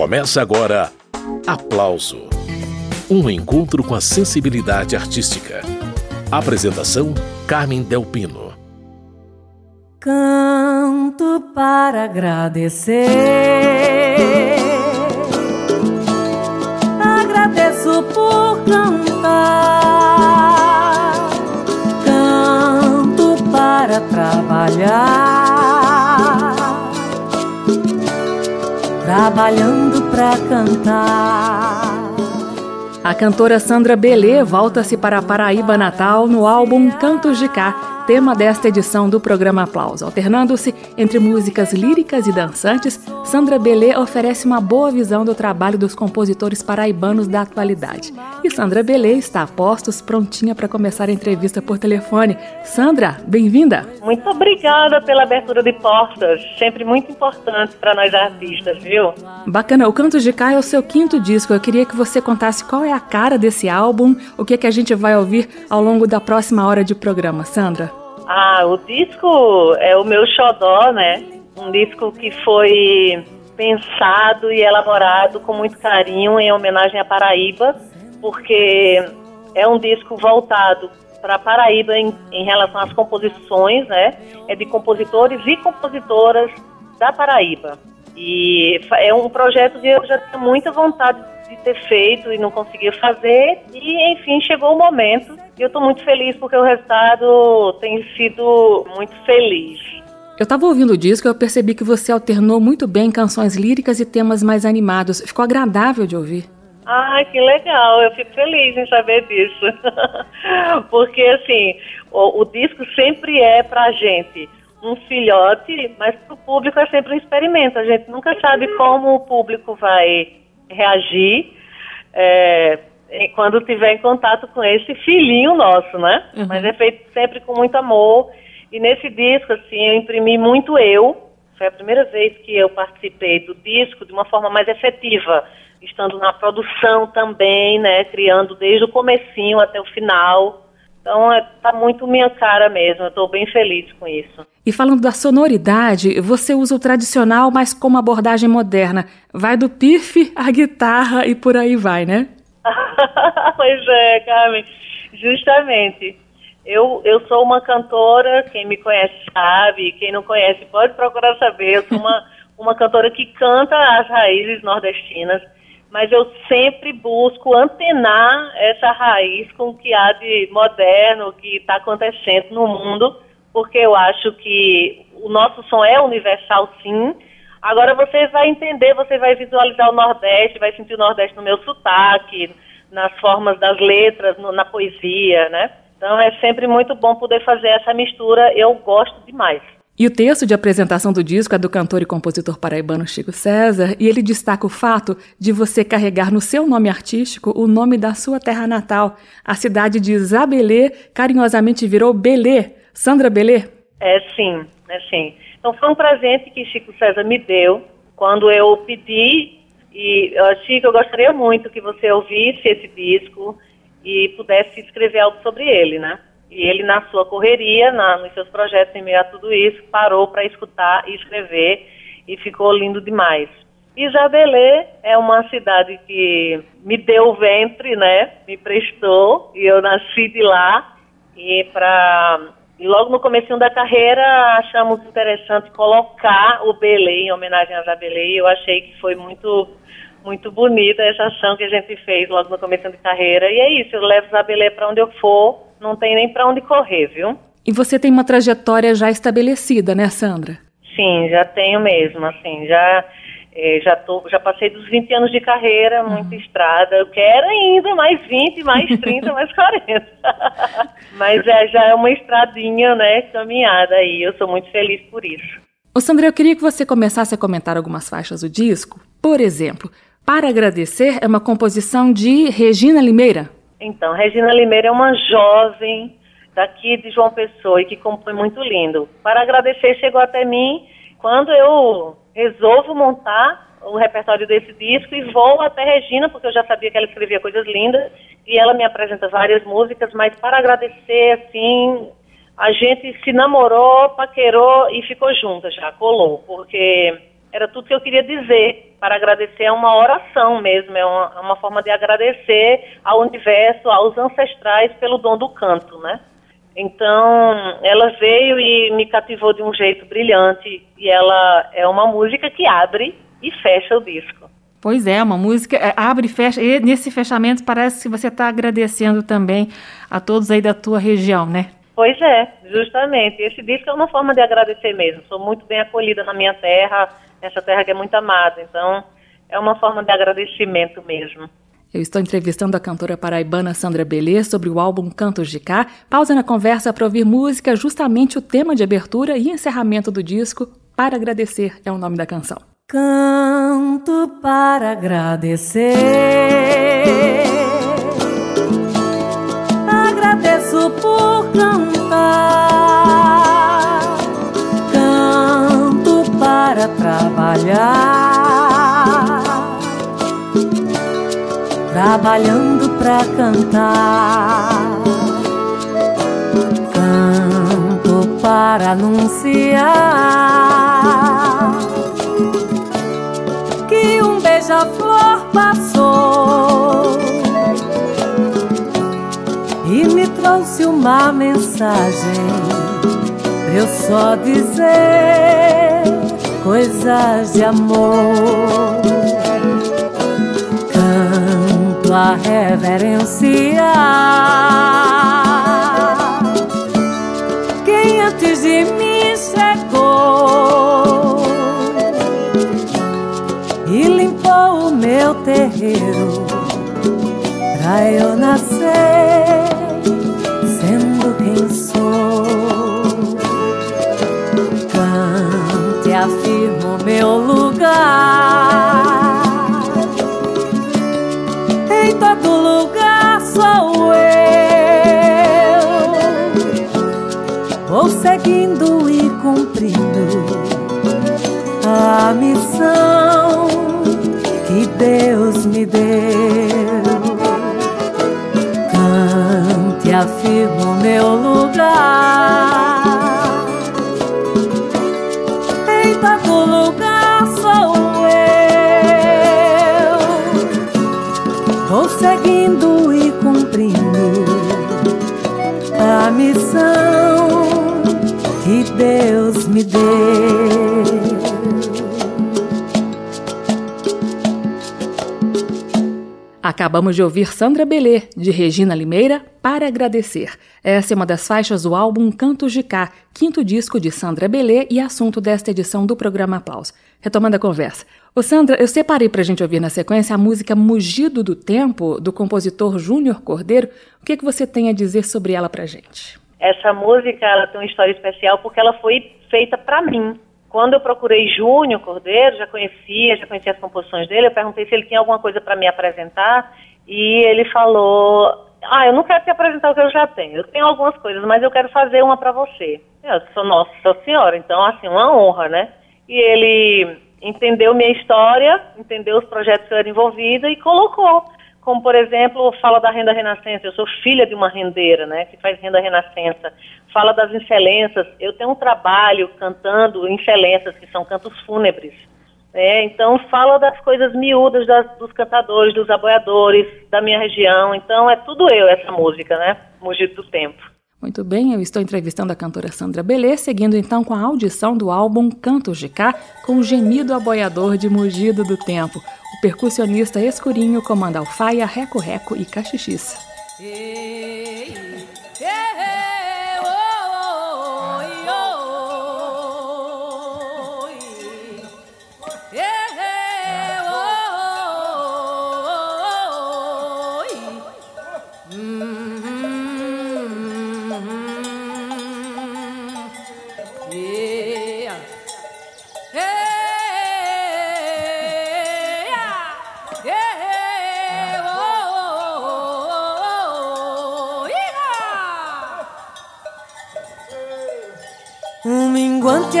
Começa agora Aplauso um encontro com a sensibilidade artística. Apresentação: Carmen Delpino. Canto para agradecer. Trabalhando para cantar. A cantora Sandra Belê volta-se para a Paraíba Natal no álbum Cantos de Cá, tema desta edição do programa Aplauso. Alternando-se entre músicas líricas e dançantes, Sandra Belê oferece uma boa visão do trabalho dos compositores paraibanos da atualidade. E Sandra Belê está a postos, prontinha para começar a entrevista por telefone. Sandra, bem-vinda! Muito obrigada pela abertura de portas, sempre muito importante para nós artistas, viu? Bacana, o Cantos de Cá é o seu quinto disco. Eu queria que você contasse qual é a cara desse álbum, o que, é que a gente vai ouvir ao longo da próxima hora de programa. Sandra? Ah, o disco é o meu xodó, né? Um disco que foi pensado e elaborado com muito carinho em homenagem à Paraíba, porque é um disco voltado para Paraíba em, em, relação às composições, né? É de compositores e compositoras da Paraíba. E é um projeto que eu já tinha muita vontade de ter feito e não conseguia fazer. E, enfim, chegou o momento. E eu estou muito feliz porque o resultado tem sido muito feliz. Eu estava ouvindo o disco e eu percebi que você alternou muito bem canções líricas e temas mais animados. Ficou agradável de ouvir. Ai, que legal, eu fico feliz em saber disso. Porque, assim, o, o disco sempre é pra gente um filhote, mas para o público é sempre um experimento. A gente nunca sabe como o público vai reagir é, quando tiver em contato com esse filhinho nosso, né? Uhum. Mas é feito sempre com muito amor. E nesse disco, assim, eu imprimi muito eu. Foi a primeira vez que eu participei do disco de uma forma mais efetiva, estando na produção também, né? Criando desde o comecinho até o final. Então, é, tá muito minha cara mesmo. Eu estou bem feliz com isso. E falando da sonoridade, você usa o tradicional, mas com uma abordagem moderna. Vai do pif à guitarra e por aí vai, né? pois é, Carmen. Justamente. Eu, eu sou uma cantora, quem me conhece sabe, quem não conhece pode procurar saber. Eu sou uma, uma cantora que canta as raízes nordestinas mas eu sempre busco antenar essa raiz com o que há de moderno, o que está acontecendo no mundo, porque eu acho que o nosso som é universal, sim. Agora você vai entender, você vai visualizar o Nordeste, vai sentir o Nordeste no meu sotaque, nas formas das letras, no, na poesia, né? Então é sempre muito bom poder fazer essa mistura, eu gosto demais. E o texto de apresentação do disco é do cantor e compositor paraibano Chico César, e ele destaca o fato de você carregar no seu nome artístico o nome da sua terra natal. A cidade de Zabelê carinhosamente virou Belê. Sandra Belê? É sim, é sim. Então foi um presente que Chico César me deu quando eu pedi e Chico, eu gostaria muito que você ouvisse esse disco e pudesse escrever algo sobre ele, né? E ele, na sua correria, na, nos seus projetos, em meio a tudo isso, parou para escutar e escrever e ficou lindo demais. Isabelê é uma cidade que me deu o ventre, né? Me prestou e eu nasci de lá. E para e logo no começo da carreira achamos interessante colocar o Belê em homenagem a Isabelê. Eu achei que foi muito muito bonita essa ação que a gente fez logo no começo de carreira. E é isso, eu levo Isabelê para onde eu for não tem nem para onde correr, viu? E você tem uma trajetória já estabelecida, né, Sandra? Sim, já tenho mesmo, assim, já é, já, tô, já passei dos 20 anos de carreira, uhum. muita estrada. Eu quero ainda mais 20, mais 30, mais 40. Mas é, já é uma estradinha, né, caminhada aí. Eu sou muito feliz por isso. Ô Sandra, eu queria que você começasse a comentar algumas faixas do disco. Por exemplo, Para Agradecer é uma composição de Regina Limeira. Então, Regina Limeira é uma jovem daqui de João Pessoa e que compõe muito lindo. Para agradecer, chegou até mim quando eu resolvo montar o repertório desse disco e vou até Regina, porque eu já sabia que ela escrevia coisas lindas, e ela me apresenta várias músicas, mas para agradecer, assim, a gente se namorou, paquerou e ficou junta já, colou, porque era tudo que eu queria dizer. Para agradecer é uma oração mesmo, é uma, é uma forma de agradecer ao universo, aos ancestrais pelo dom do canto, né? Então, ela veio e me cativou de um jeito brilhante e ela é uma música que abre e fecha o disco. Pois é, uma música é, abre e fecha. E nesse fechamento parece que você está agradecendo também a todos aí da tua região, né? Pois é, justamente. Esse disco é uma forma de agradecer mesmo. Sou muito bem acolhida na minha terra, essa terra que é muito amada. Então, é uma forma de agradecimento mesmo. Eu estou entrevistando a cantora paraibana Sandra Belê sobre o álbum Cantos de Cá. Pausa na conversa para ouvir música, justamente o tema de abertura e encerramento do disco. Para agradecer é o nome da canção. Canto para agradecer. Trabalhar trabalhando pra cantar. Canto para anunciar que um beija-flor passou e me trouxe uma mensagem pra eu só dizer coisas de amor a reverenciar quem antes de mim chegou e limpou o meu terreiro pra eu nascer sendo quem sou. Meu lugar todo lugar sou eu. Vou seguindo e cumprindo a missão que Deus me deu. Cante, afirmo meu lugar. Em todo lugar seguindo e cumprindo a missão que Deus me deu. Acabamos de ouvir Sandra Belê, de Regina Limeira, para agradecer. Essa é uma das faixas do álbum Cantos de Cá, quinto disco de Sandra Belê e assunto desta edição do programa Aplauso. Retomando a conversa. Ô Sandra, eu separei para a gente ouvir na sequência a música Mugido do Tempo, do compositor Júnior Cordeiro. O que, é que você tem a dizer sobre ela para gente? Essa música ela tem uma história especial porque ela foi feita para mim. Quando eu procurei Júnior Cordeiro, já conhecia, já conhecia as composições dele, eu perguntei se ele tinha alguma coisa para me apresentar e ele falou: Ah, eu não quero te apresentar o que eu já tenho. Eu tenho algumas coisas, mas eu quero fazer uma para você. Eu sou Nossa Senhora, então, assim, uma honra, né? E ele entendeu minha história, entendeu os projetos que eu era envolvida e colocou. Como, por exemplo, fala da renda renascença. Eu sou filha de uma rendeira, né, que faz renda renascença. Fala das excelências. Eu tenho um trabalho cantando excelências, que são cantos fúnebres. É, então, fala das coisas miúdas das, dos cantadores, dos aboiadores da minha região. Então, é tudo eu, essa música, né? Mugido do Tempo. Muito bem, eu estou entrevistando a cantora Sandra Belê, seguindo então com a audição do álbum Cantos de Cá, com o gemido aboiador de Mugido do Tempo. O percussionista escurinho comanda alfaia, reco-reco e cachichis. Ei, ei, ei.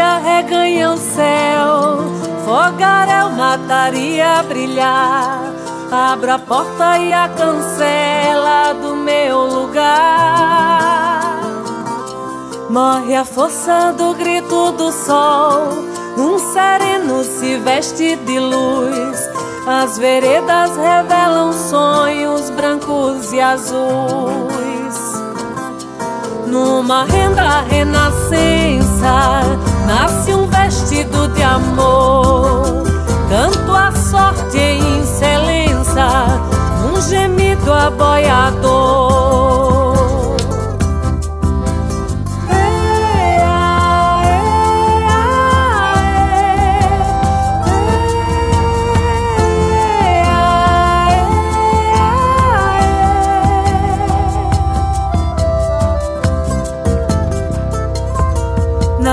Minguante arreganha o céu, fogaréu mataria brilhar. Abra a porta e a cancela do meu lugar. Morre a força do grito do sol, Um sereno se veste de luz. As veredas revelam sonhos brancos e azuis. Numa renda renascença, nasce um vestido de amor. Canto a sorte em excelência, um gemido aboiador.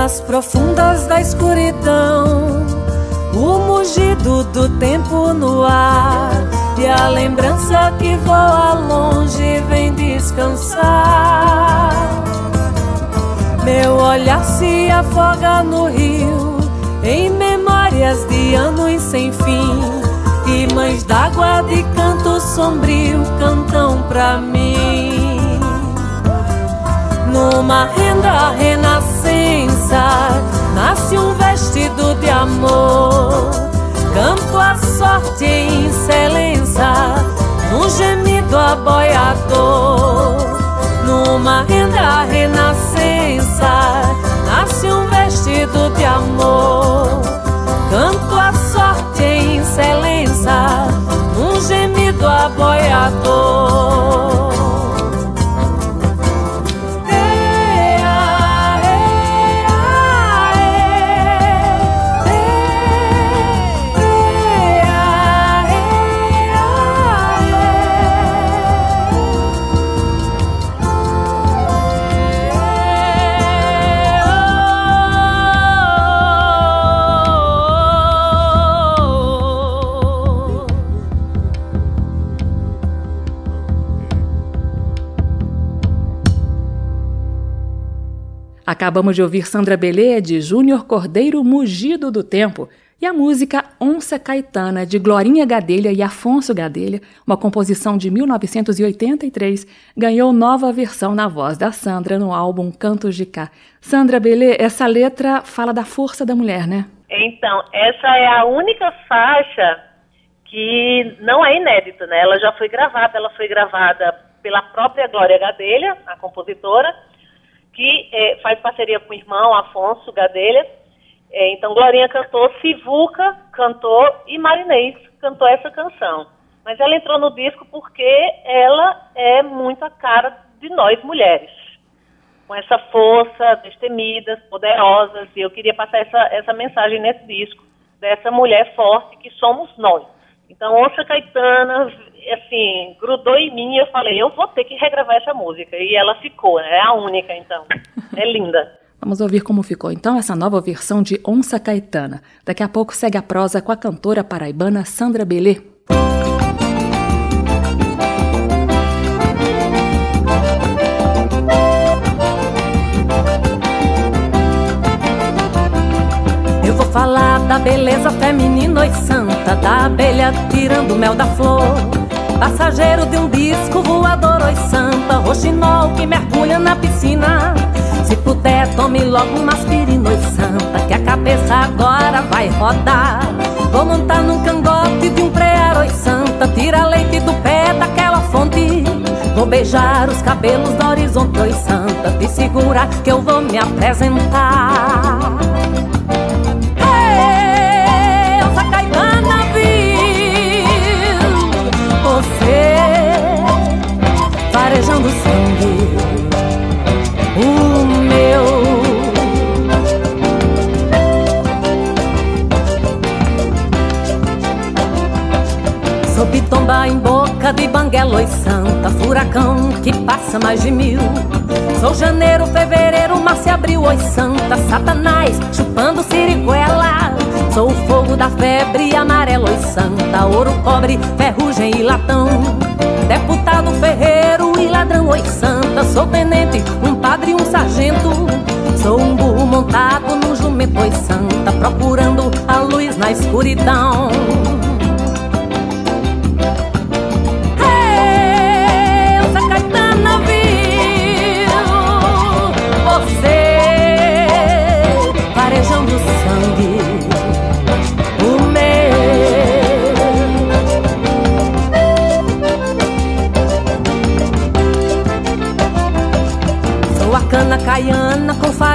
Nas profundas da escuridão, o mugido do tempo no ar e a lembrança que voa longe vem descansar. Meu olhar se afoga no rio, em memórias de anos sem fim. E mães d'água de canto sombrio cantam pra mim. Numa renda renascença nasce um vestido de amor. Canto a sorte em excelência, num gemido aboiador. Numa renda renascença nasce um vestido de amor. Canto a sorte em excelência, num gemido aboiador. Acabamos de ouvir Sandra Belê de Júnior Cordeiro Mugido do Tempo e a música Onça Caetana de Glorinha Gadelha e Afonso Gadelha, uma composição de 1983, ganhou nova versão na voz da Sandra no álbum Cantos de Cá. Sandra Belê, essa letra fala da força da mulher, né? Então, essa é a única faixa que não é inédita, né? Ela já foi gravada, ela foi gravada pela própria Glória Gadelha, a compositora, que é, faz parceria com o irmão Afonso Gadelha. É, então, Glorinha cantou, Sivuca cantou e Marinês cantou essa canção. Mas ela entrou no disco porque ela é muito a cara de nós mulheres. Com essa força, destemidas, poderosas. E eu queria passar essa, essa mensagem nesse disco, dessa mulher forte que somos nós. Então, Onça Caetana, assim, grudou em mim e eu falei, eu vou ter que regravar essa música. E ela ficou, né? É a única, então. É linda. Vamos ouvir como ficou então essa nova versão de Onça Caetana. Daqui a pouco segue a prosa com a cantora paraibana Sandra Belê. falar da beleza feminina e santa, da abelha tirando mel da flor. Passageiro de um disco voador, oi santa, roxinol que mergulha na piscina. Se puder, tome logo uma aspirina, oi santa, que a cabeça agora vai rodar. Vou montar num cangote de um prear, oi santa, tira leite do pé daquela fonte. Vou beijar os cabelos do horizonte, oi santa, te segura que eu vou me apresentar. Banguela e santa, furacão que passa mais de mil. Sou janeiro, fevereiro, março e abril, oi santa, satanás chupando siriguela. Sou o fogo da febre amarelo e santa, ouro, cobre, ferrugem e latão. Deputado, ferreiro e ladrão, oi santa Sou tenente, um padre e um sargento Sou um burro montado num jumento, oi santa Procurando a luz na escuridão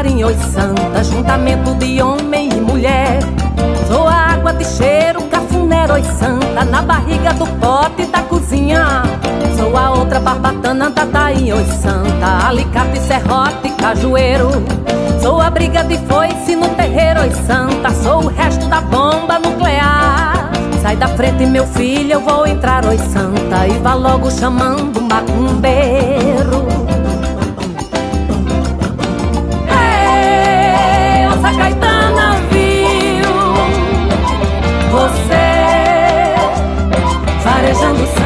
em oi santa, juntamento de homem e mulher. Sou água de cheiro, cafuné, oi santa, na barriga do pote da cozinha. Sou a outra barbatana da tainha, oi santa, alicate, serrote, cajueiro. Sou a briga de foice no terreiro, oi santa, sou o resto da bomba nuclear. Sai da frente, meu filho, eu vou entrar, oi santa, e vá logo chamando macumbeiro. Somos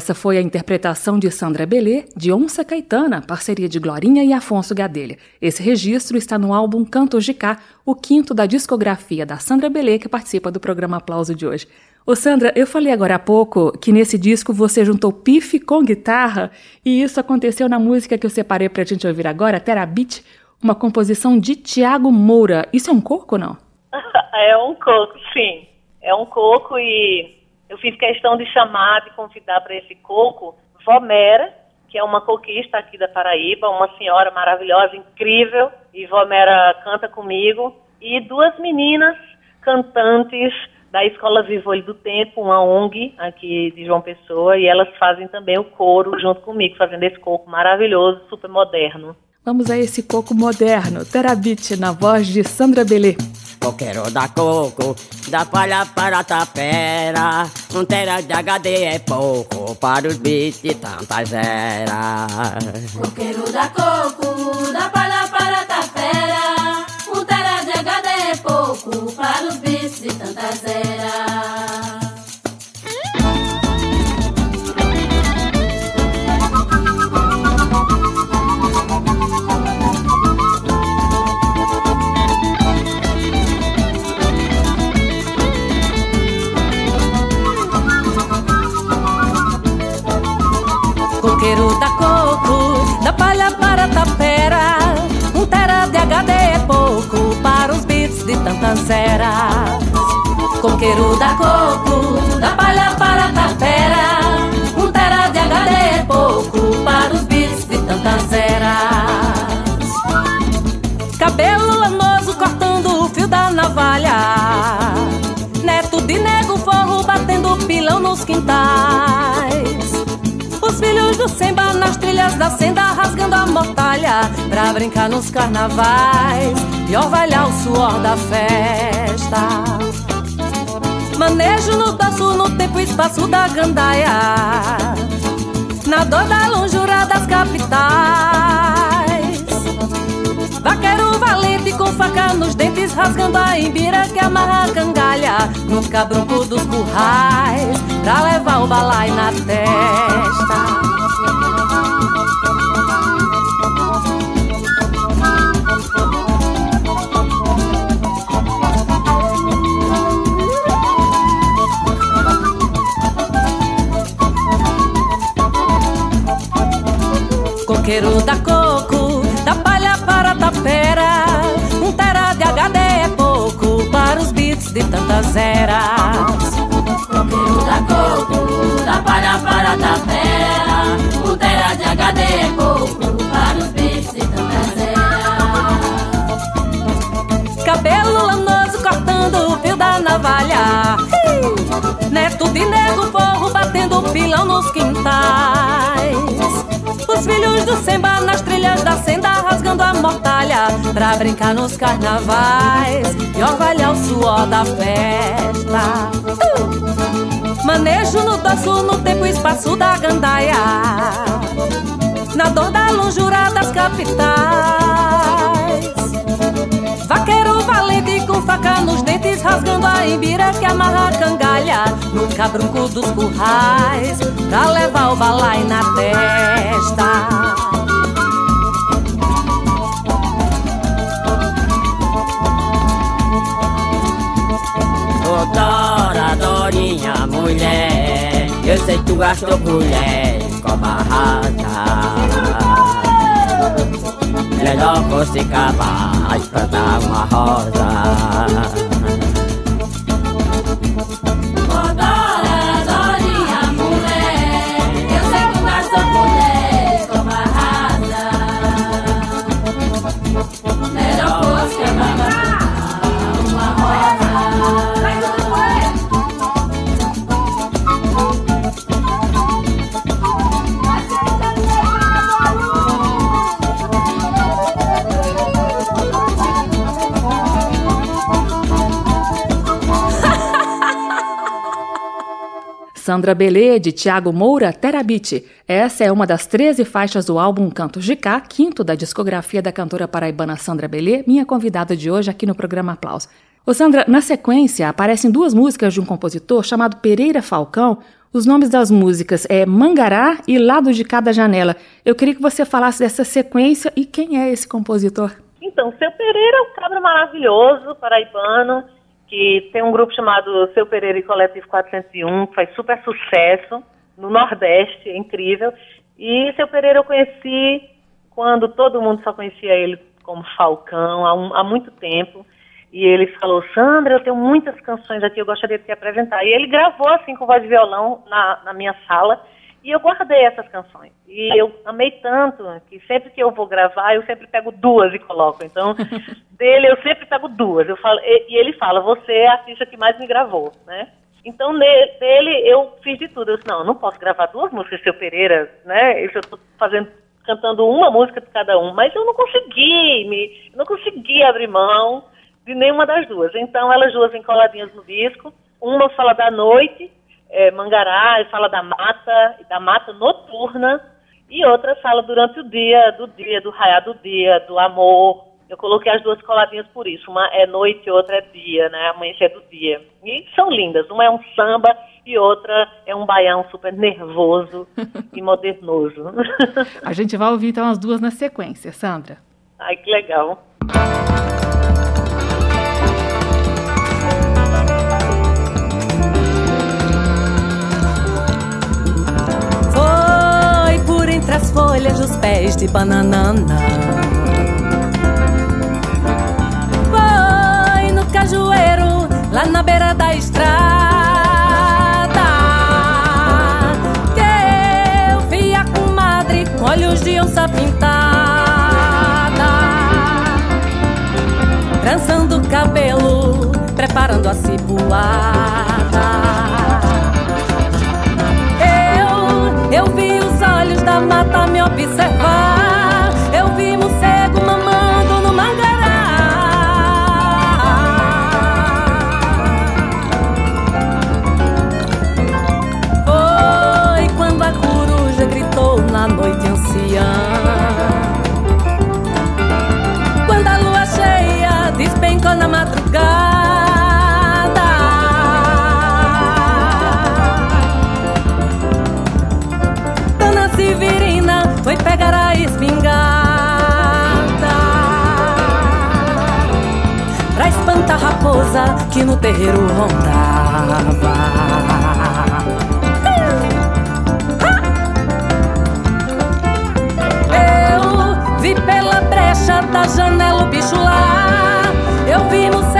Essa foi a interpretação de Sandra Belê, de Onça Caetana, parceria de Glorinha e Afonso Gadelha. Esse registro está no álbum Cantos de Cá, o quinto da discografia da Sandra Belê, que participa do programa Aplauso de hoje. Ô Sandra, eu falei agora há pouco que nesse disco você juntou pife com guitarra, e isso aconteceu na música que eu separei pra gente ouvir agora, Terabit, uma composição de Tiago Moura. Isso é um coco não? É um coco, sim. É um coco e eu fiz questão de chamar, de convidar para esse coco Vomera, que é uma coquista aqui da Paraíba, uma senhora maravilhosa, incrível, e Vomera canta comigo, e duas meninas cantantes da Escola Vivo do Tempo, uma ONG aqui de João Pessoa, e elas fazem também o coro junto comigo, fazendo esse coco maravilhoso, super moderno. Vamos a esse coco moderno, Terabit, na voz de Sandra Belê. Coqueiro da coco, da palha para a tapera. Um tera de HD é pouco para os beats de tantas eras. Coqueiro da coco, da palha para a tapera. Um tera de HD é pouco para os bits de tantas eras. Coqueiro da coco, da palha para tapera. Um tera de HD é pouco para os beats de tantas eras. Coqueiro da coco, da palha para do Semba nas trilhas da senda rasgando a mortalha pra brincar nos carnavais e orvalhar o suor da festa. Manejo no passo no tempo e espaço da gandaia, na dor da lonjura das capitais. Vaqueiro valente com faca nos dentes, rasgando a imbira que amarra a cangalha no cabrunco dos currais, pra levar o balai na testa. Coqueiro da coco, da palha para a tapera. Um tera de HD é pouco para os beats de tantas eras. Coqueiro da coco, da palha para a tapera. Um tera de HD é pouco para os bits de tantas eras. Cabelo lanoso cortando o fio da navalha. Neto de nego forro batendo pilão nos quintais. Os filhos do Semba nas trilhas da senda rasgando a mortalha pra brincar nos carnavais e orvalhar o suor da festa. Uh! Manejo no dorso no tempo e espaço da gandaia, na dor da lonjura das capitais. Vaqueiro valente com faca nos rasgando a imbira que amarra a cangalha no cabrunco dos currais, pra levar o balai na testa. Doutora, Dorinha, mulher, eu sei que tu gastou mulher como a rata. Melhor capaz pra dar uma rosa Sandra Belê, de Tiago Moura, Terabite. Essa é uma das 13 faixas do álbum Cantos de Cá, quinto da discografia da cantora paraibana Sandra Belê, minha convidada de hoje aqui no programa Aplausos. Ô Sandra, na sequência aparecem duas músicas de um compositor chamado Pereira Falcão. Os nomes das músicas é Mangará e Lado de Cada Janela. Eu queria que você falasse dessa sequência e quem é esse compositor. Então, seu Pereira é um cabra maravilhoso, paraibano, que tem um grupo chamado Seu Pereira e Coletivo 401, que faz super sucesso no Nordeste, é incrível. E Seu Pereira eu conheci quando todo mundo só conhecia ele como Falcão, há, um, há muito tempo. E ele falou, Sandra, eu tenho muitas canções aqui, eu gostaria de te apresentar. E ele gravou assim com voz de violão na, na minha sala. E eu guardei essas canções. E eu amei tanto que sempre que eu vou gravar, eu sempre pego duas e coloco. Então, dele eu sempre pego duas. Eu falo, e, ele fala, você é a artista que mais me gravou, né? Então, dele eu fiz de tudo. Eu disse, não, eu não posso gravar duas músicas Seu Pereira, né? Eu estou fazendo, cantando uma música de cada um. Mas eu não consegui, me, não consegui abrir mão de nenhuma das duas. Então, elas duas encoladinhas no disco. Uma fala da noite é, Mangará, fala da mata, da mata noturna, e outra fala durante o dia, do dia, do raiar do dia, do amor. Eu coloquei as duas coladinhas por isso. Uma é noite e outra é dia, né? Amanhecer do dia. E são lindas. Uma é um samba e outra é um baião super nervoso e modernoso. A gente vai ouvir então as duas na sequência, Sandra. Ai, que legal. Folhas dos pés de bananana. Foi no cajueiro, lá na beira da estrada, que eu vi a comadre com olhos de onça pintada, trançando o cabelo, preparando a cipuada. Olhos da mata me observar. A raposa que no terreiro rondava. Eu vi pela brecha da janela o bicho lá. Eu vi no cego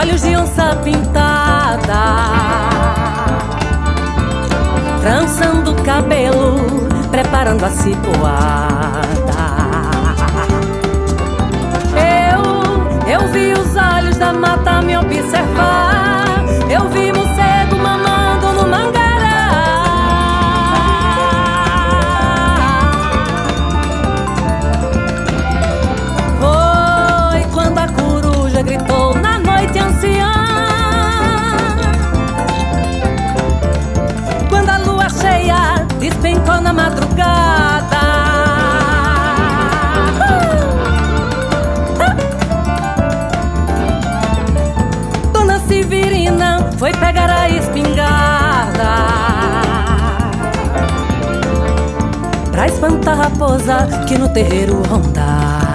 olhos de onça pintada Trançando o cabelo, preparando a cipoada. Eu, eu vi os olhos da mata na madrugada. Uh! Dona Severina foi pegar a espingarda pra espantar a raposa que no terreiro rondava.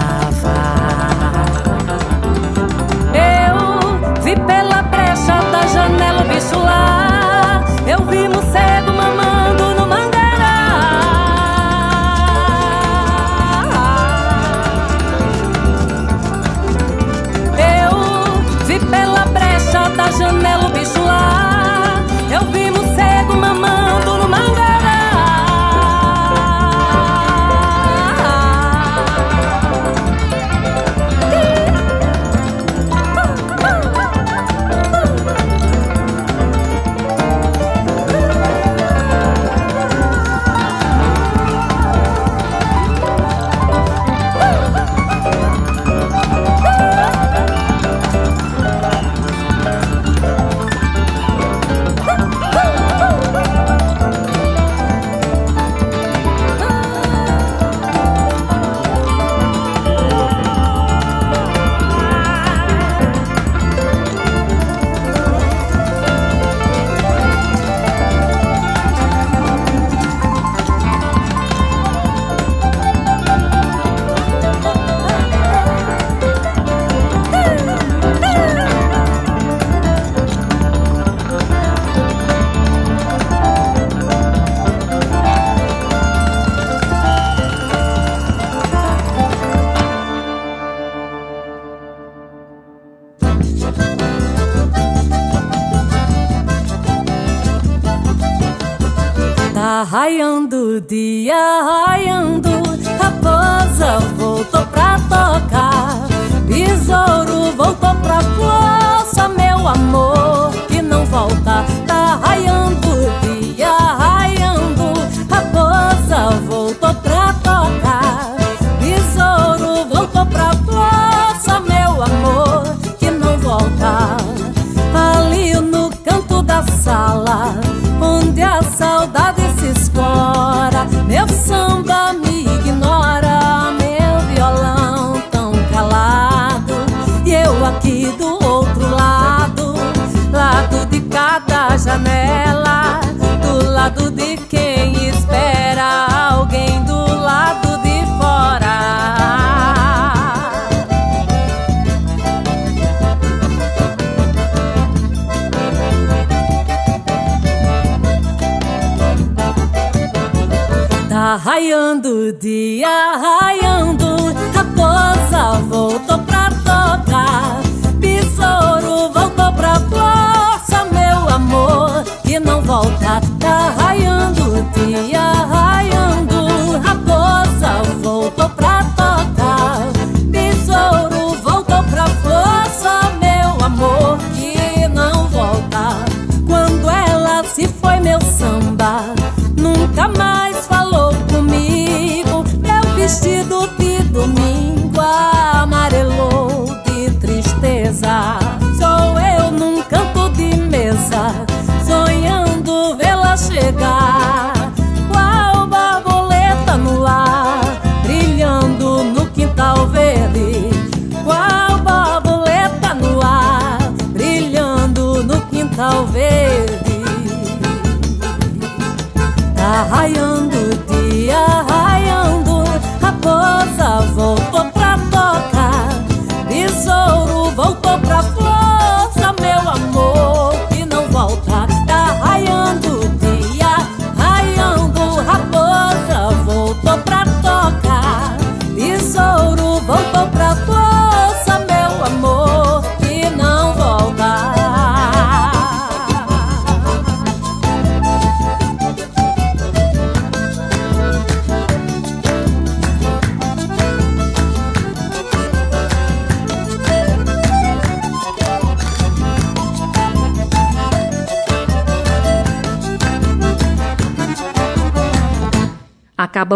raiando o dia. dia.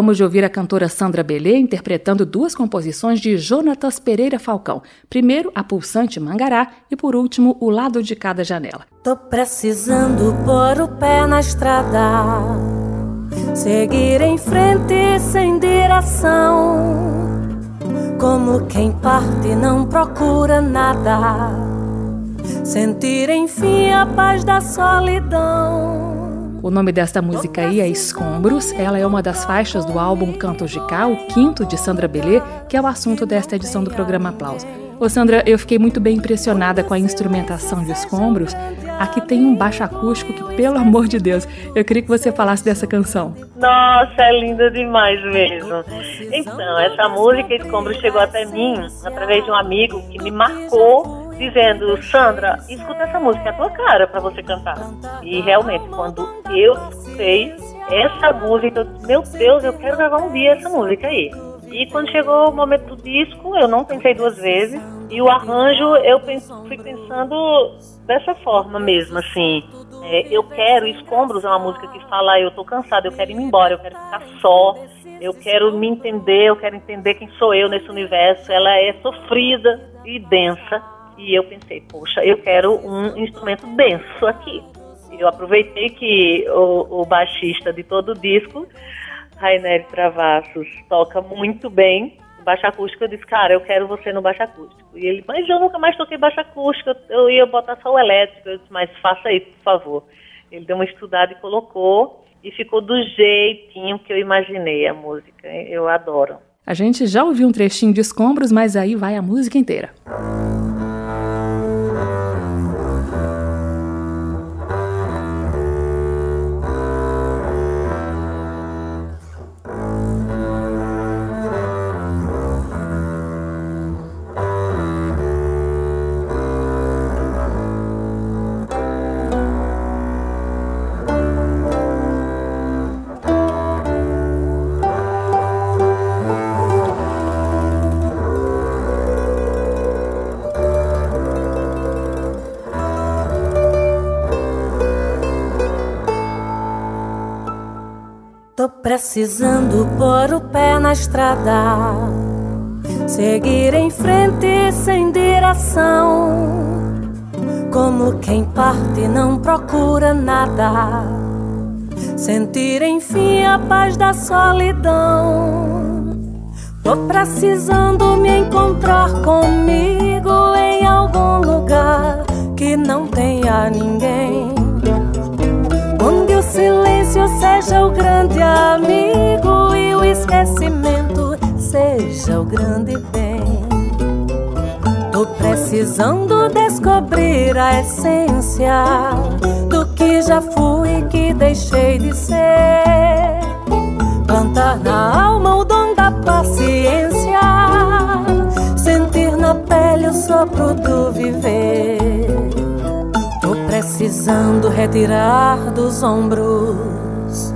Acabamos de ouvir a cantora Sandra Belê interpretando duas composições de Jonatas Pereira Falcão. Primeiro, a pulsante Mangará e, por último, O Lado de Cada Janela. Tô precisando pôr o pé na estrada, seguir em frente sem direção. Como quem parte não procura nada, sentir enfim a paz da solidão. O nome desta música aí é Escombros. Ela é uma das faixas do álbum Cantos de Cá, o quinto de Sandra Belê, que é o assunto desta edição do programa Aplauso. Ô Sandra, eu fiquei muito bem impressionada com a instrumentação de Escombros. Aqui tem um baixo acústico que, pelo amor de Deus, eu queria que você falasse dessa canção. Nossa, é linda demais mesmo. Então, essa música Escombros chegou até mim através de um amigo que me marcou dizendo, Sandra, escuta essa música, é a tua cara para você cantar. E realmente, quando eu escutei essa música, eu disse, meu Deus, eu quero gravar um dia essa música aí. E quando chegou o momento do disco, eu não pensei duas vezes. E o arranjo, eu fui pensando dessa forma mesmo, assim. É, eu quero, Escombros é uma música que fala, eu tô cansada, eu quero ir embora, eu quero ficar só, eu quero me entender, eu quero entender quem sou eu nesse universo. Ela é sofrida e densa, e eu pensei, poxa, eu quero um instrumento denso aqui. Eu aproveitei que o, o baixista de todo o disco, Rainer Travassos, toca muito bem baixo acústico. Eu disse, cara, eu quero você no baixo acústico. E ele, mas eu nunca mais toquei baixo acústico, eu ia botar só o elétrico. Eu disse, mas faça isso, por favor. Ele deu uma estudada e colocou, e ficou do jeitinho que eu imaginei a música. Eu adoro. A gente já ouviu um trechinho de escombros, mas aí vai a música inteira. Precisando pôr o pé na estrada, seguir em frente sem direção. Como quem parte não procura nada, sentir enfim a paz da solidão. Tô precisando me encontrar comigo precisando descobrir a essência do que já fui e que deixei de ser. Plantar na alma o dom da paciência, sentir na pele o sopro do viver precisando retirar dos ombros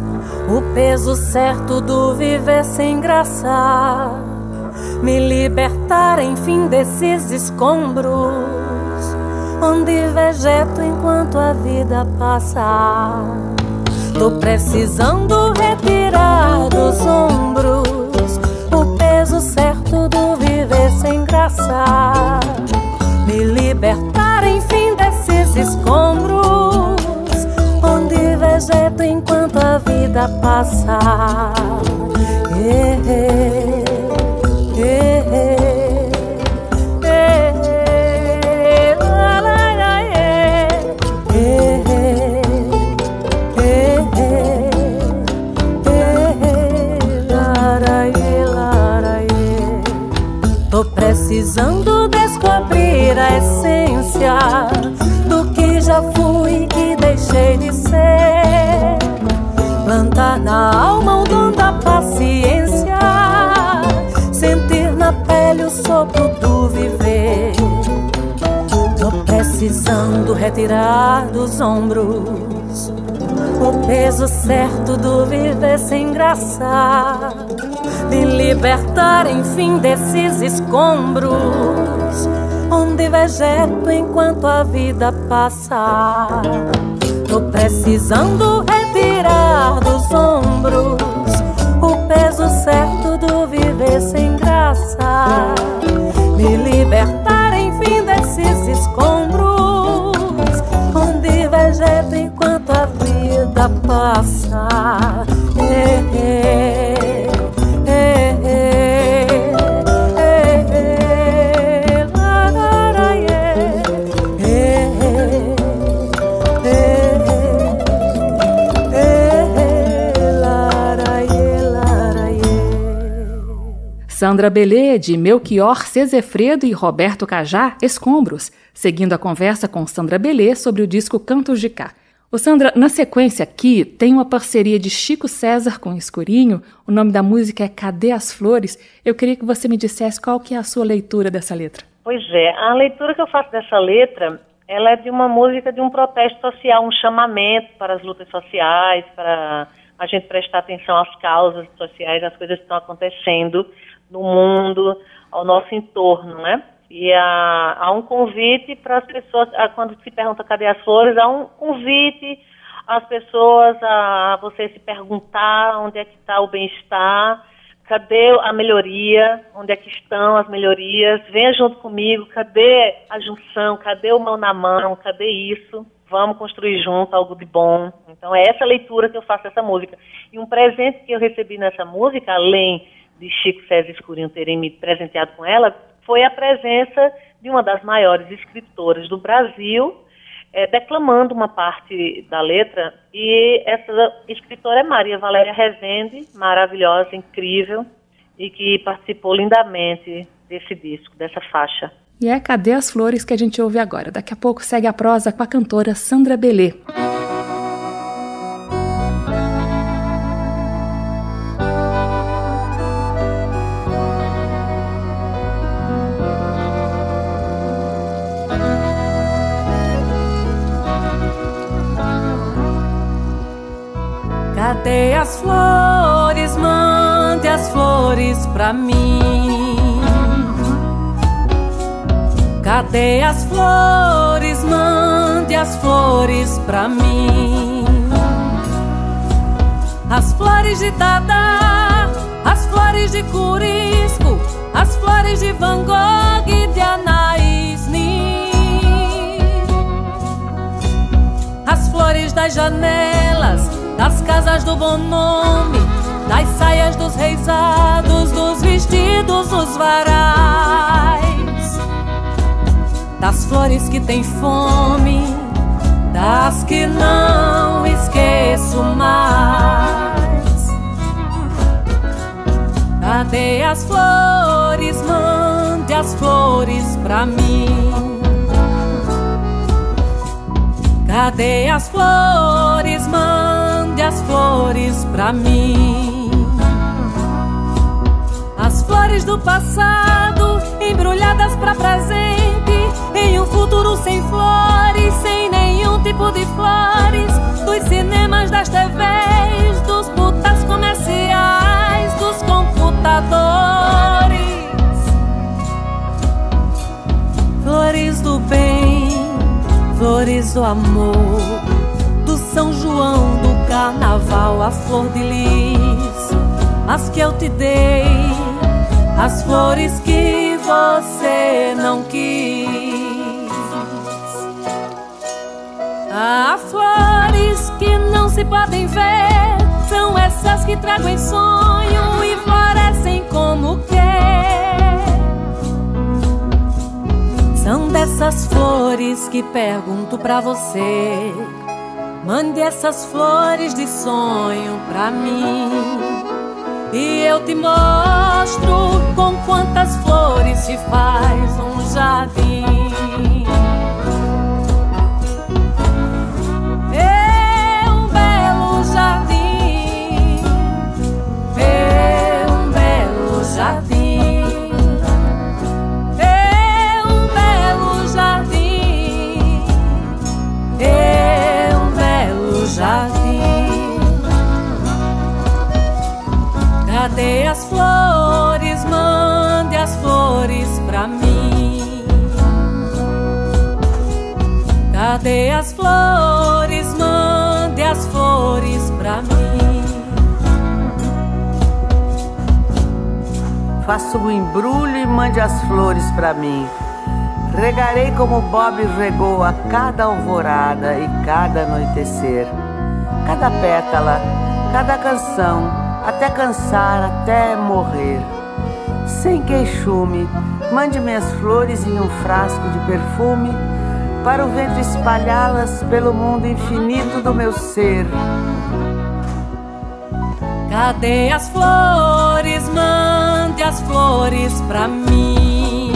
o peso certo do viver sem graça, me libertar enfim desses escombros onde vegeto enquanto a vida passa. Tô precisando retirar dos ombros o peso certo do viver sem graça, me libertar enfim desses escombros onde vegeto enquanto a vida passa. Eh, Precisando retirar dos ombros o peso certo do viver sem graça, me libertar enfim desses escombros onde vegeto enquanto a vida passa. Tô precisando retirar dos ombros o peso certo do viver sem graça, me libertar enfim desses escombros enquanto a vida passa. Ei. Sandra Belê, de Melchior Cezefredo e Roberto Cajá, Escombros, seguindo a conversa com Sandra Belê sobre o disco Cantos de Cá. Ô Sandra, na sequência aqui tem uma parceria de Chico César com Escurinho. O nome da música é Cadê as Flores? Eu queria que você me dissesse qual que é a sua leitura dessa letra. Pois é, a leitura que eu faço dessa letra, ela é de uma música de um protesto social, um chamamento para as lutas sociais, para a gente prestar atenção às causas sociais, às coisas que estão acontecendo no mundo, ao nosso entorno, né? E há, há um convite para as pessoas, quando se pergunta cadê as flores, há um convite às pessoas a você se perguntar onde é que está o bem-estar, cadê a melhoria, onde é que estão as melhorias, venha junto comigo, cadê a junção, cadê o mão na mão, cadê isso? Vamos construir junto algo de bom. Então é essa leitura que eu faço dessa música. E um presente que eu recebi nessa música, além de Chico César Escurinho terem me presenteado com ela, foi a presença de uma das maiores escritoras do Brasil, é, declamando uma parte da letra, e essa escritora é Maria Valéria Rezende, maravilhosa, incrível, e que participou lindamente desse disco, dessa faixa. E é Cadê as Flores que a gente ouve agora. Daqui a pouco segue a prosa com a cantora Sandra Belê. Cadê as flores? Mande as flores pra mim. Cadê as flores? Mande as flores pra mim. As flores de Dada, as flores de Curisco, as flores de Van Gogh e de Anais Nin. As flores das janelas das casas do bom nome, das saias dos reisados, dos vestidos dos varais, das flores que têm fome, das que não esqueço mais. Cadê as flores? Mande as flores pra mim. Cadê as flores? Mande as flores pra mim. As flores do passado, embrulhadas pra presente, em um futuro sem flores, sem nenhum tipo de flores, dos cinemas, das TVs, dos putas comerciais, dos computadores. Flores do bem flores do amor, do São João, do carnaval, a flor de lis, as que eu te dei, as flores que você não quis. Há flores que não se podem ver, são essas que trago em sonho e florescem como São dessas flores que pergunto pra você. Mande essas flores de sonho pra mim. E eu te mostro com quantas flores se faz um jardim. Faça um embrulho e mande as flores pra mim. Regarei como Bob regou a cada alvorada e cada anoitecer, cada pétala, cada canção até cansar, até morrer. Sem queixume, mande minhas flores em um frasco de perfume, para o vento espalhá-las pelo mundo infinito do meu ser. Cadê as flores? Mande as flores pra mim.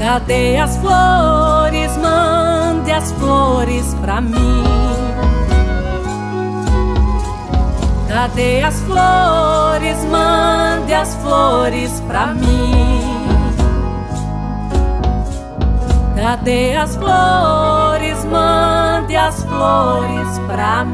Cadê as flores? Mande as flores pra mim. Cadê as flores? Mande as flores pra mim. Cadê as flores? Mande as flores pra mim.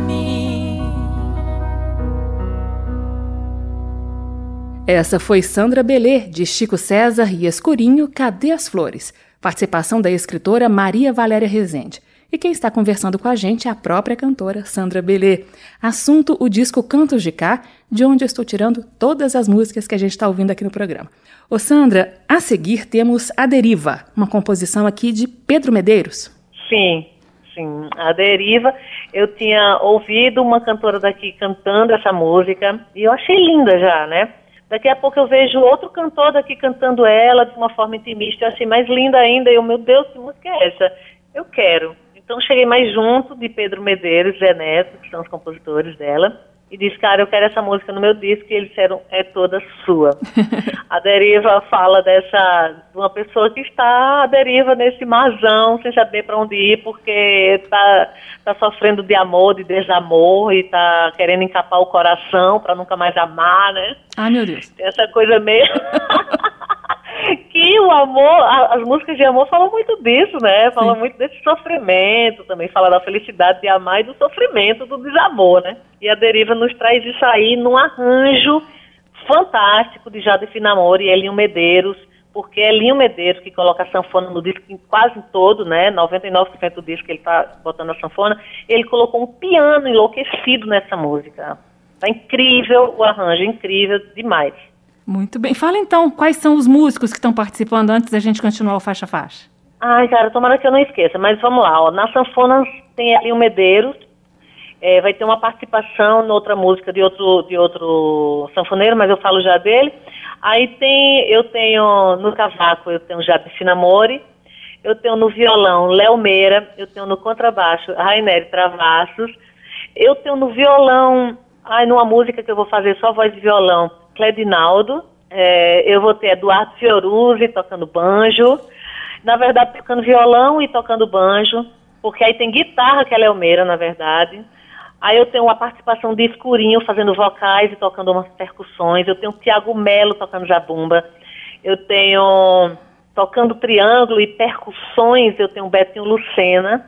Essa foi Sandra Belê, de Chico César e Escurinho, Cadê as Flores? Participação da escritora Maria Valéria Rezende. E quem está conversando com a gente é a própria cantora Sandra Belê. Assunto o disco Cantos de Cá, de onde eu estou tirando todas as músicas que a gente está ouvindo aqui no programa. Ô Sandra, a seguir temos A Deriva, uma composição aqui de Pedro Medeiros. Sim, sim. A Deriva, eu tinha ouvido uma cantora daqui cantando essa música e eu achei linda já, né? Daqui a pouco eu vejo outro cantor daqui cantando ela de uma forma intimista, eu achei mais linda ainda. E eu, meu Deus, que música é essa? Eu quero. Então cheguei mais junto de Pedro Medeiros, Zé Neto, que são os compositores dela e disse, cara, eu quero essa música no meu disco, e eles disseram, é toda sua. a deriva fala dessa, de uma pessoa que está à deriva nesse marzão, sem saber para onde ir, porque está tá sofrendo de amor, de desamor, e está querendo encapar o coração para nunca mais amar, né? Ai, meu Deus. Essa coisa meio... que o amor, as músicas de amor falam muito disso, né? Falam Sim. muito desse sofrimento, também fala da felicidade de amar e do sofrimento do desamor, né? E a deriva nos traz isso aí num arranjo fantástico de Jade Finamore e Elinho Medeiros, porque é Elinho Medeiros que coloca a sanfona no disco em quase todo, né? 99% do disco que ele está botando a sanfona, ele colocou um piano enlouquecido nessa música. Tá incrível o arranjo, incrível demais. Muito bem. Fala então, quais são os músicos que estão participando antes da gente continuar o faixa faixa? Ai, cara, tomara que eu não esqueça, mas vamos lá. Ó. Na sanfona tem ali o Medeiros, é, vai ter uma participação noutra música de outro, de outro sanfoneiro, mas eu falo já dele. Aí tem, eu tenho no cavaco, eu tenho Jabe Finamore, eu tenho no violão Léo Meira, eu tenho no contrabaixo Rainer Travassos, eu tenho no violão, ai, numa música que eu vou fazer só voz de violão, Cledinaldo, é, eu vou ter Eduardo Fioruzzi tocando banjo, na verdade tocando violão e tocando banjo, porque aí tem guitarra que é Leomeira, na verdade. Aí eu tenho uma participação de Escurinho fazendo vocais e tocando umas percussões. Eu tenho Tiago Melo tocando jabumba. Eu tenho tocando triângulo e percussões, eu tenho Betinho Lucena.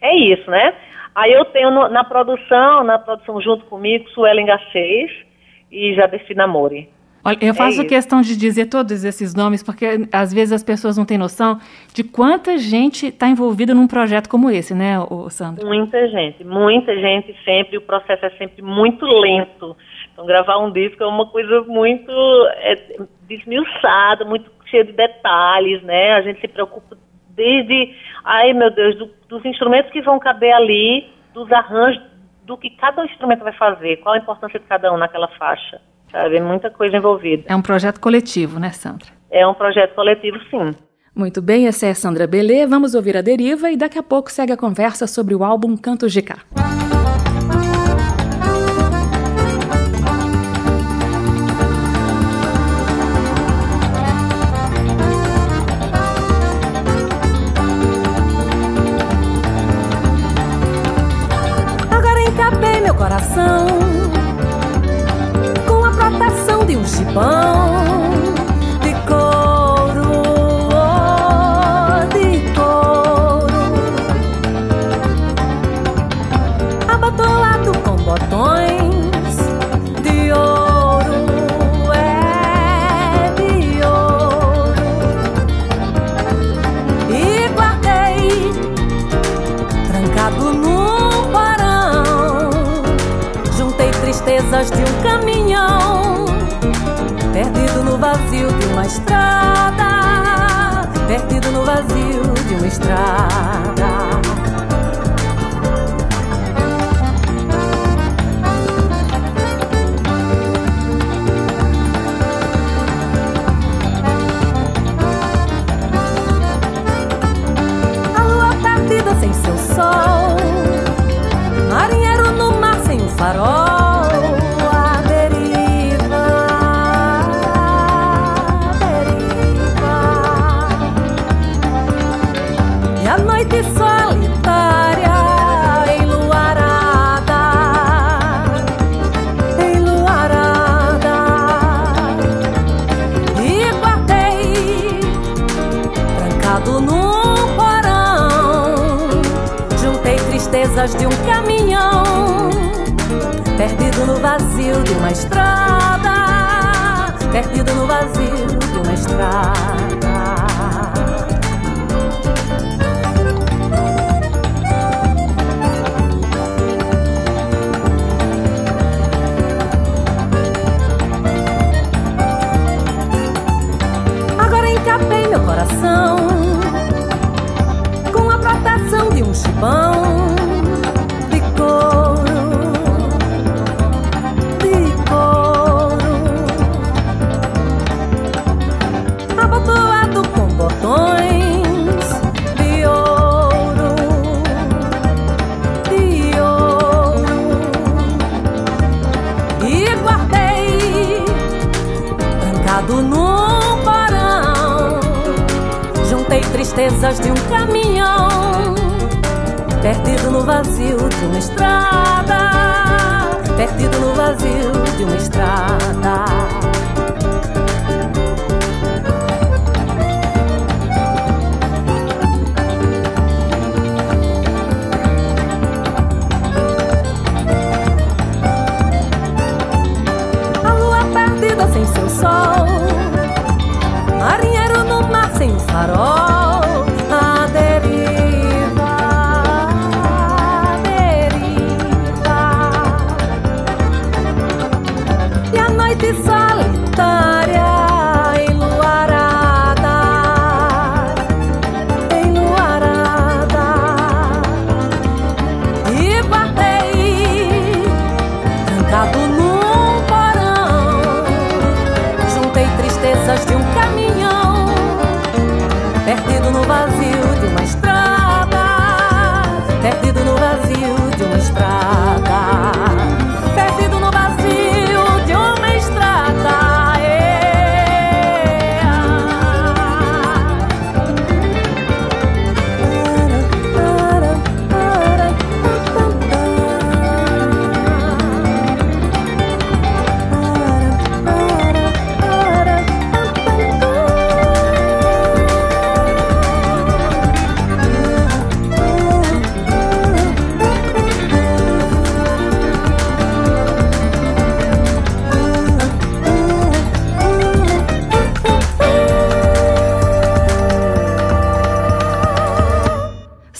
É isso, né? Aí eu tenho no, na produção, na produção junto comigo, Suelen Gachês, e Jadeci Namori. Olha, eu faço é questão de dizer todos esses nomes, porque às vezes as pessoas não têm noção de quanta gente está envolvida num projeto como esse, né, Sandra? Muita gente, muita gente sempre, o processo é sempre muito lento. Então, gravar um disco é uma coisa muito é, desmiuçada, muito cheia de detalhes, né? A gente se preocupa desde, ai meu Deus, do, dos instrumentos que vão caber ali, dos arranjos, do que cada instrumento vai fazer, qual a importância de cada um naquela faixa, sabe? Muita coisa envolvida. É um projeto coletivo, né, Sandra? É um projeto coletivo, sim. Muito bem, essa é a Sandra Belê. Vamos ouvir a deriva e daqui a pouco segue a conversa sobre o álbum Cantos de Cá. De uma estrada.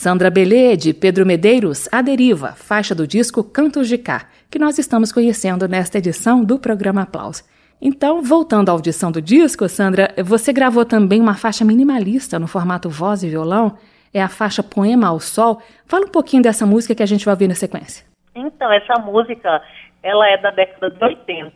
Sandra Belê, de Pedro Medeiros, A Deriva, faixa do disco Cantos de Cá, que nós estamos conhecendo nesta edição do programa Aplauso. Então, voltando à audição do disco, Sandra, você gravou também uma faixa minimalista no formato voz e violão, é a faixa Poema ao Sol. Fala um pouquinho dessa música que a gente vai ouvir na sequência. Então, essa música, ela é da década de 80.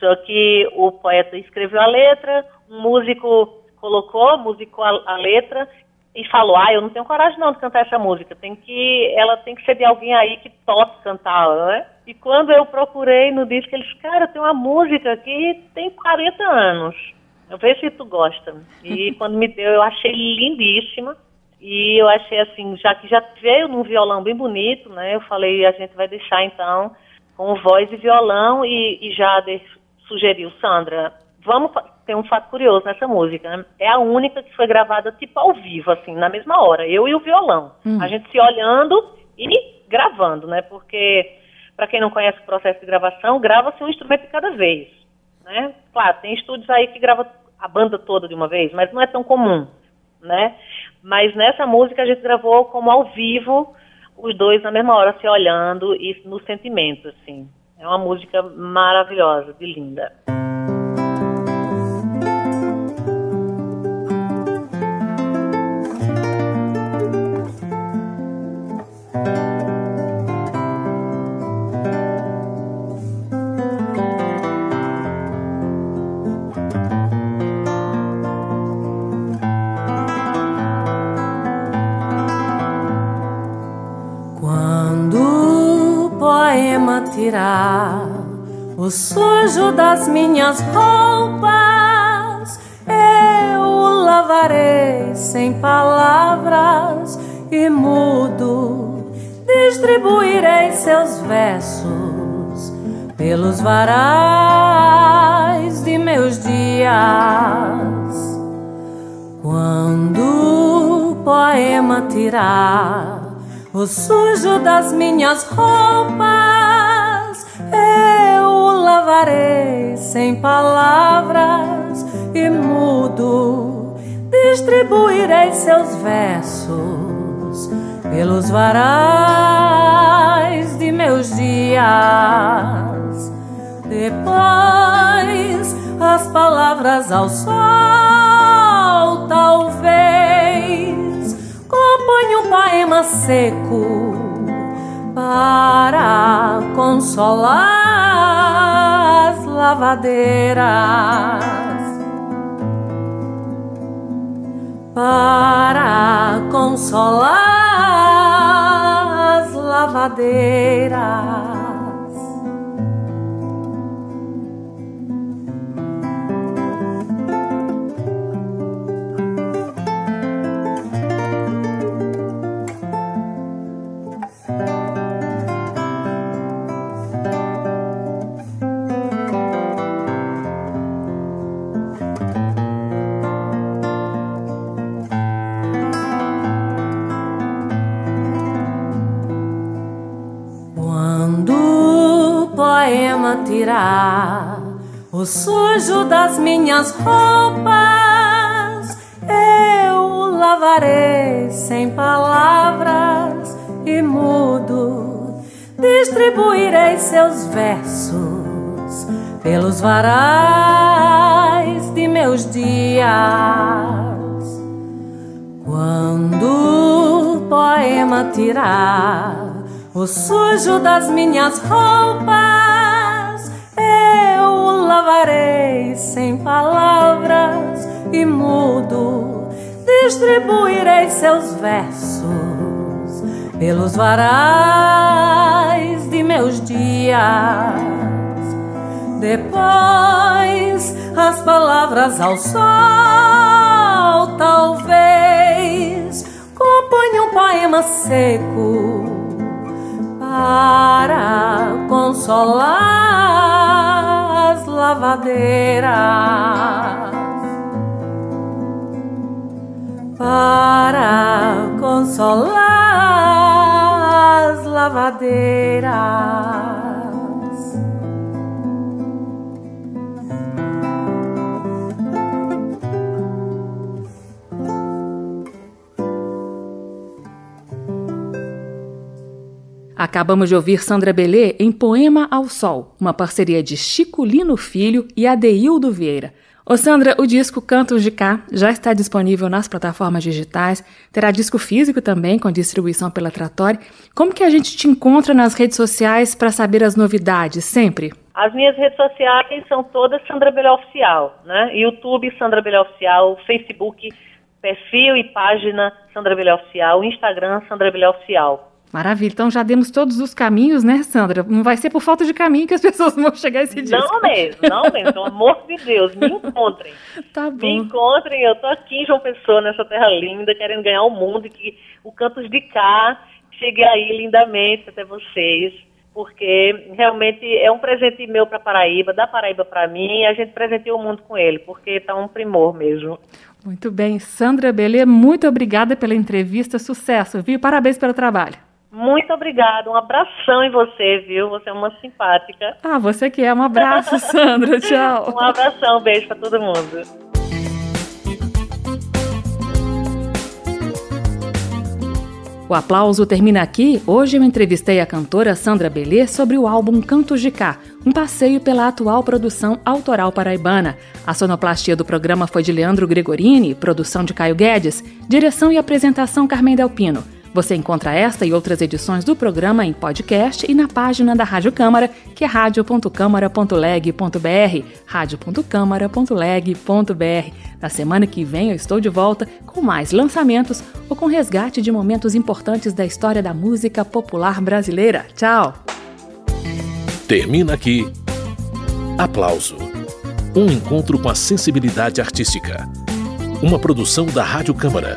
Só que o poeta escreveu a letra, um músico colocou, musicou a, a letra e falou, ah, eu não tenho coragem não de cantar essa música, tem que, ela tem que ser de alguém aí que toque cantar, né? E quando eu procurei no disco, eles, cara, tem uma música que tem 40 anos, eu vejo se tu gosta. E quando me deu, eu achei lindíssima. E eu achei assim, já que já veio num violão bem bonito, né? Eu falei, a gente vai deixar então com voz e violão e, e já de, sugeriu, Sandra, vamos ter um fato curioso nessa música, né? É a única que foi gravada tipo ao vivo, assim, na mesma hora, eu e o violão. Hum. A gente se olhando e gravando, né? Porque, para quem não conhece o processo de gravação, grava-se um instrumento de cada vez, né? Claro, tem estúdios aí que grava a banda toda de uma vez, mas não é tão comum, né? Mas nessa música a gente gravou como ao vivo, os dois na mesma hora se olhando e no sentimento, assim. É uma música maravilhosa, de linda. Quando o poema tirar o sujo das minhas roupas, eu o lavarei sem palavras e mudo distribuirei seus versos pelos varais de meus dias. Quando o poema tirar o sujo das minhas roupas eu lavarei sem palavras e mudo distribuirei seus versos pelos varais de meus dias. Depois as palavras ao sol, talvez componha um poema seco para consolar as lavadeiras. Para consolar as lavadeiras. Tirar o sujo das minhas roupas. Eu lavarei sem palavras e mudo, distribuirei seus versos pelos varais de meus dias. Quando o poema tirar o sujo das minhas roupas lavarei sem palavras e mudo, distribuirei seus versos pelos varais de meus dias. Depois as palavras ao sol, talvez componha um poema seco para consolar lavadeiras para consolar as lavadeiras. Acabamos de ouvir Sandra Belê em Poema ao Sol, uma parceria de Chico Lino Filho e Adeildo Vieira. Ô Sandra, o disco Cantos de Cá já está disponível nas plataformas digitais, terá disco físico também, com distribuição pela Tratori. Como que a gente te encontra nas redes sociais para saber as novidades, sempre? As minhas redes sociais são todas Sandra Belé Oficial, né? YouTube Sandra Belé Oficial, Facebook, perfil e página Sandra Belé Oficial, Instagram Sandra Belé Oficial. Maravilha. Então já demos todos os caminhos, né, Sandra? Não vai ser por falta de caminho que as pessoas vão chegar esse disco. Não mesmo, não mesmo. Pelo amor de Deus, me encontrem. Tá bom. Me encontrem. Eu tô aqui em João Pessoa, nessa terra linda, querendo ganhar o mundo e que o Cantos de Cá chegue aí lindamente até vocês. Porque realmente é um presente meu para Paraíba, da Paraíba para mim, e a gente presenteou o mundo com ele, porque tá um primor mesmo. Muito bem. Sandra Belê, muito obrigada pela entrevista. Sucesso, viu? Parabéns pelo trabalho. Muito obrigada, um abração em você, viu? Você é uma simpática. Ah, você que é. Um abraço, Sandra. Tchau. um abração, um beijo para todo mundo. O aplauso termina aqui. Hoje eu entrevistei a cantora Sandra Belê sobre o álbum Cantos de Cá, um passeio pela atual produção autoral paraibana. A sonoplastia do programa foi de Leandro Gregorini, produção de Caio Guedes, direção e apresentação Carmen Delpino. Você encontra esta e outras edições do programa em podcast e na página da Rádio Câmara, que é radio.câmara.leg.br, radio.câmara.leg.br. Na semana que vem eu estou de volta com mais lançamentos ou com resgate de momentos importantes da história da música popular brasileira. Tchau! Termina aqui. Aplauso. Um encontro com a sensibilidade artística. Uma produção da Rádio Câmara